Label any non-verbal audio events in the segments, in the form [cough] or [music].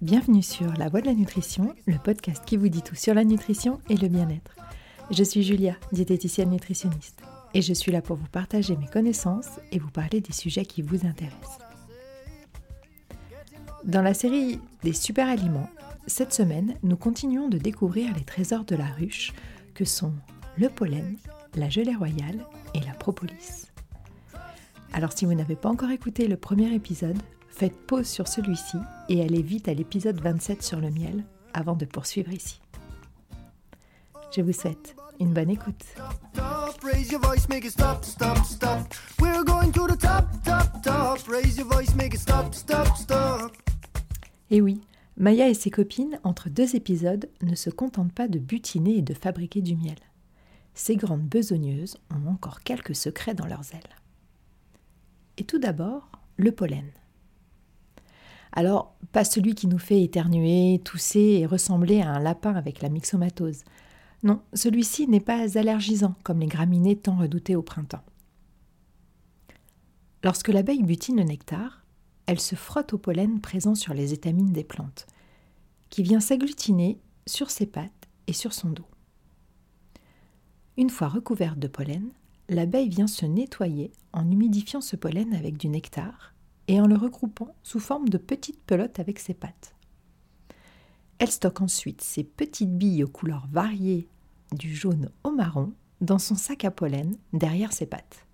Bienvenue sur La Voix de la Nutrition, le podcast qui vous dit tout sur la nutrition et le bien-être. Je suis Julia, diététicienne nutritionniste, et je suis là pour vous partager mes connaissances et vous parler des sujets qui vous intéressent. Dans la série des super aliments, cette semaine, nous continuons de découvrir les trésors de la ruche que sont le pollen, la gelée royale et la propolis. Alors si vous n'avez pas encore écouté le premier épisode, faites pause sur celui-ci et allez vite à l'épisode 27 sur le miel avant de poursuivre ici. Je vous souhaite une bonne écoute. Et oui, Maya et ses copines, entre deux épisodes, ne se contentent pas de butiner et de fabriquer du miel. Ces grandes besogneuses ont encore quelques secrets dans leurs ailes. Et tout d'abord, le pollen. Alors, pas celui qui nous fait éternuer, tousser et ressembler à un lapin avec la myxomatose. Non, celui-ci n'est pas allergisant comme les graminées tant redoutées au printemps. Lorsque l'abeille butine le nectar, elle se frotte au pollen présent sur les étamines des plantes, qui vient s'agglutiner sur ses pattes et sur son dos. Une fois recouverte de pollen, l'abeille vient se nettoyer en humidifiant ce pollen avec du nectar et en le regroupant sous forme de petites pelotes avec ses pattes. Elle stocke ensuite ces petites billes aux couleurs variées du jaune au marron dans son sac à pollen derrière ses pattes.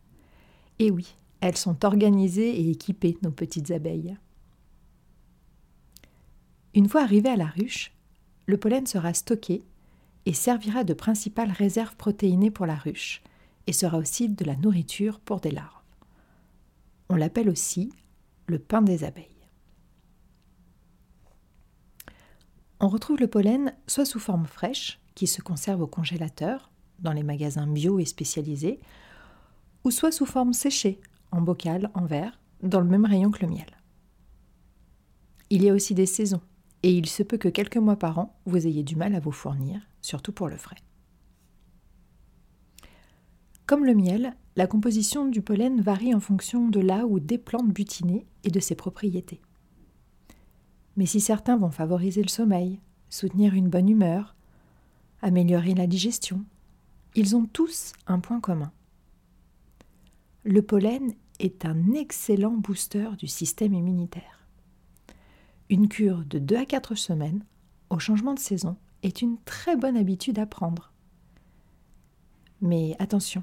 Et oui, elles sont organisées et équipées, nos petites abeilles. Une fois arrivées à la ruche, le pollen sera stocké et servira de principale réserve protéinée pour la ruche et sera aussi de la nourriture pour des larves. On l'appelle aussi le pain des abeilles. On retrouve le pollen soit sous forme fraîche, qui se conserve au congélateur, dans les magasins bio et spécialisés, ou soit sous forme séchée, en bocal, en verre, dans le même rayon que le miel. Il y a aussi des saisons, et il se peut que quelques mois par an, vous ayez du mal à vous fournir, surtout pour le frais. Comme le miel, la composition du pollen varie en fonction de là ou des plantes butinées et de ses propriétés. Mais si certains vont favoriser le sommeil, soutenir une bonne humeur, améliorer la digestion, ils ont tous un point commun. Le pollen est un excellent booster du système immunitaire. Une cure de 2 à 4 semaines au changement de saison est une très bonne habitude à prendre. Mais attention,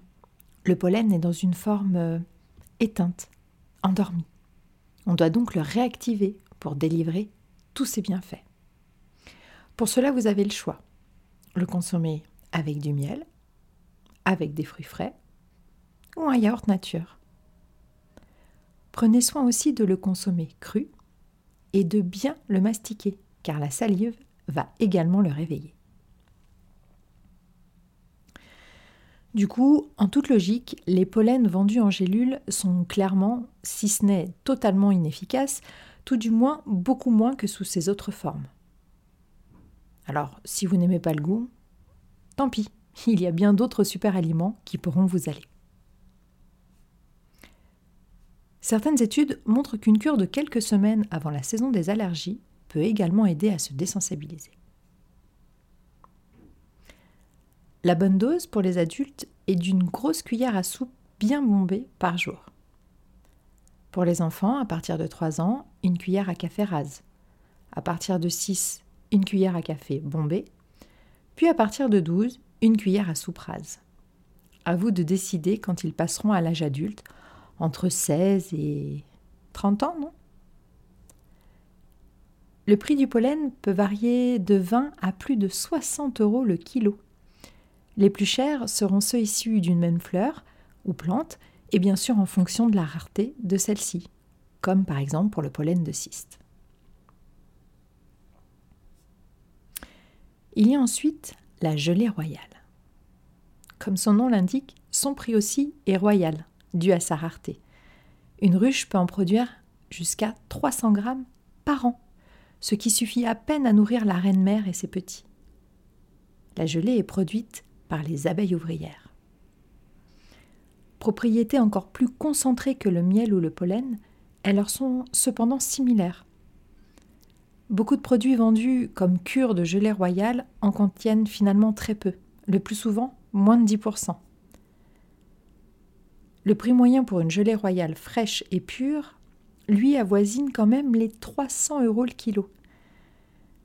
le pollen est dans une forme euh, éteinte, endormie. On doit donc le réactiver pour délivrer tous ses bienfaits. Pour cela, vous avez le choix. Le consommer avec du miel, avec des fruits frais ou un yaourt nature. Prenez soin aussi de le consommer cru et de bien le mastiquer, car la salive va également le réveiller. Du coup, en toute logique, les pollens vendus en gélules sont clairement, si ce n'est totalement inefficaces, tout du moins beaucoup moins que sous ces autres formes. Alors, si vous n'aimez pas le goût, tant pis, [laughs] il y a bien d'autres super aliments qui pourront vous aller. Certaines études montrent qu'une cure de quelques semaines avant la saison des allergies peut également aider à se désensibiliser. La bonne dose pour les adultes est d'une grosse cuillère à soupe bien bombée par jour. Pour les enfants, à partir de 3 ans, une cuillère à café rase. À partir de 6, une cuillère à café bombée. Puis à partir de 12, une cuillère à soupe rase. À vous de décider quand ils passeront à l'âge adulte, entre 16 et 30 ans, non? Le prix du pollen peut varier de 20 à plus de 60 euros le kilo. Les plus chers seront ceux issus d'une même fleur ou plante, et bien sûr en fonction de la rareté de celle-ci, comme par exemple pour le pollen de cyste. Il y a ensuite la gelée royale. Comme son nom l'indique, son prix aussi est royal, dû à sa rareté. Une ruche peut en produire jusqu'à 300 grammes par an, ce qui suffit à peine à nourrir la reine mère et ses petits. La gelée est produite par les abeilles ouvrières. Propriétés encore plus concentrées que le miel ou le pollen, elles leur sont cependant similaires. Beaucoup de produits vendus comme cure de gelée royale en contiennent finalement très peu, le plus souvent moins de 10%. Le prix moyen pour une gelée royale fraîche et pure, lui, avoisine quand même les 300 euros le kilo.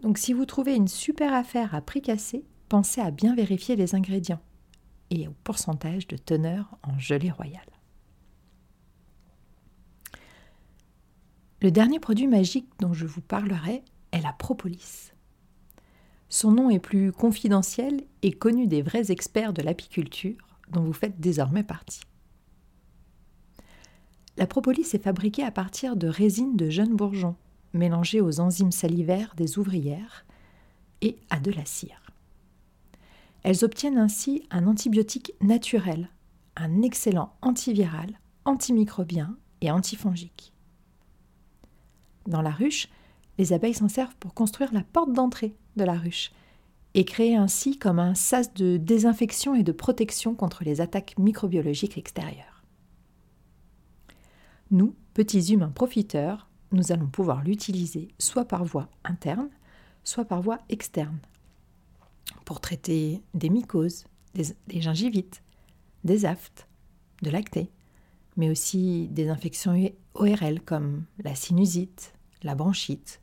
Donc si vous trouvez une super affaire à prix cassé, pensez à bien vérifier les ingrédients et au pourcentage de teneur en gelée royale. Le dernier produit magique dont je vous parlerai est la propolis. Son nom est plus confidentiel et connu des vrais experts de l'apiculture dont vous faites désormais partie. La propolis est fabriquée à partir de résine de jeunes bourgeons, mélangées aux enzymes salivaires des ouvrières et à de la cire. Elles obtiennent ainsi un antibiotique naturel, un excellent antiviral, antimicrobien et antifongique. Dans la ruche, les abeilles s'en servent pour construire la porte d'entrée de la ruche et créer ainsi comme un sas de désinfection et de protection contre les attaques microbiologiques extérieures. Nous, petits humains profiteurs, nous allons pouvoir l'utiliser soit par voie interne, soit par voie externe, pour traiter des mycoses, des, gingivites, des aftes, de lactées, mais aussi des infections ORL comme la sinusite, la bronchite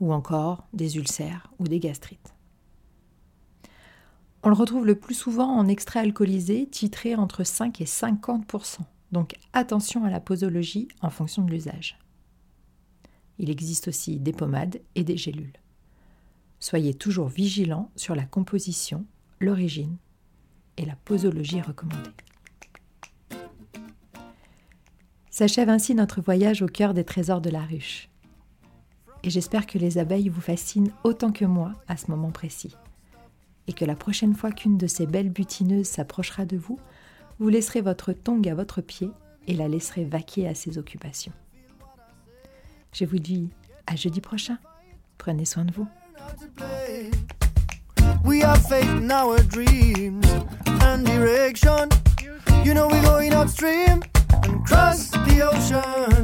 ou encore des ulcères ou des gastrites. On le retrouve le plus souvent en extrait alcoolisé titré entre 5 et 50% donc attention à la posologie en fonction de l'usage. Il existe aussi des pommades et des gélules. Soyez toujours vigilants sur la composition, l'origine et la posologie recommandée. S'achève ainsi notre voyage au cœur des trésors de la ruche. Et j'espère que les abeilles vous fascinent autant que moi à ce moment précis. Et que la prochaine fois qu'une de ces belles butineuses s'approchera de vous, vous laisserez votre tongue à votre pied et la laisserez vaquer à ses occupations. Je vous dis à jeudi prochain. Prenez soin de vous. We are faith in our dreams and direction. You know we're going upstream and cross the ocean.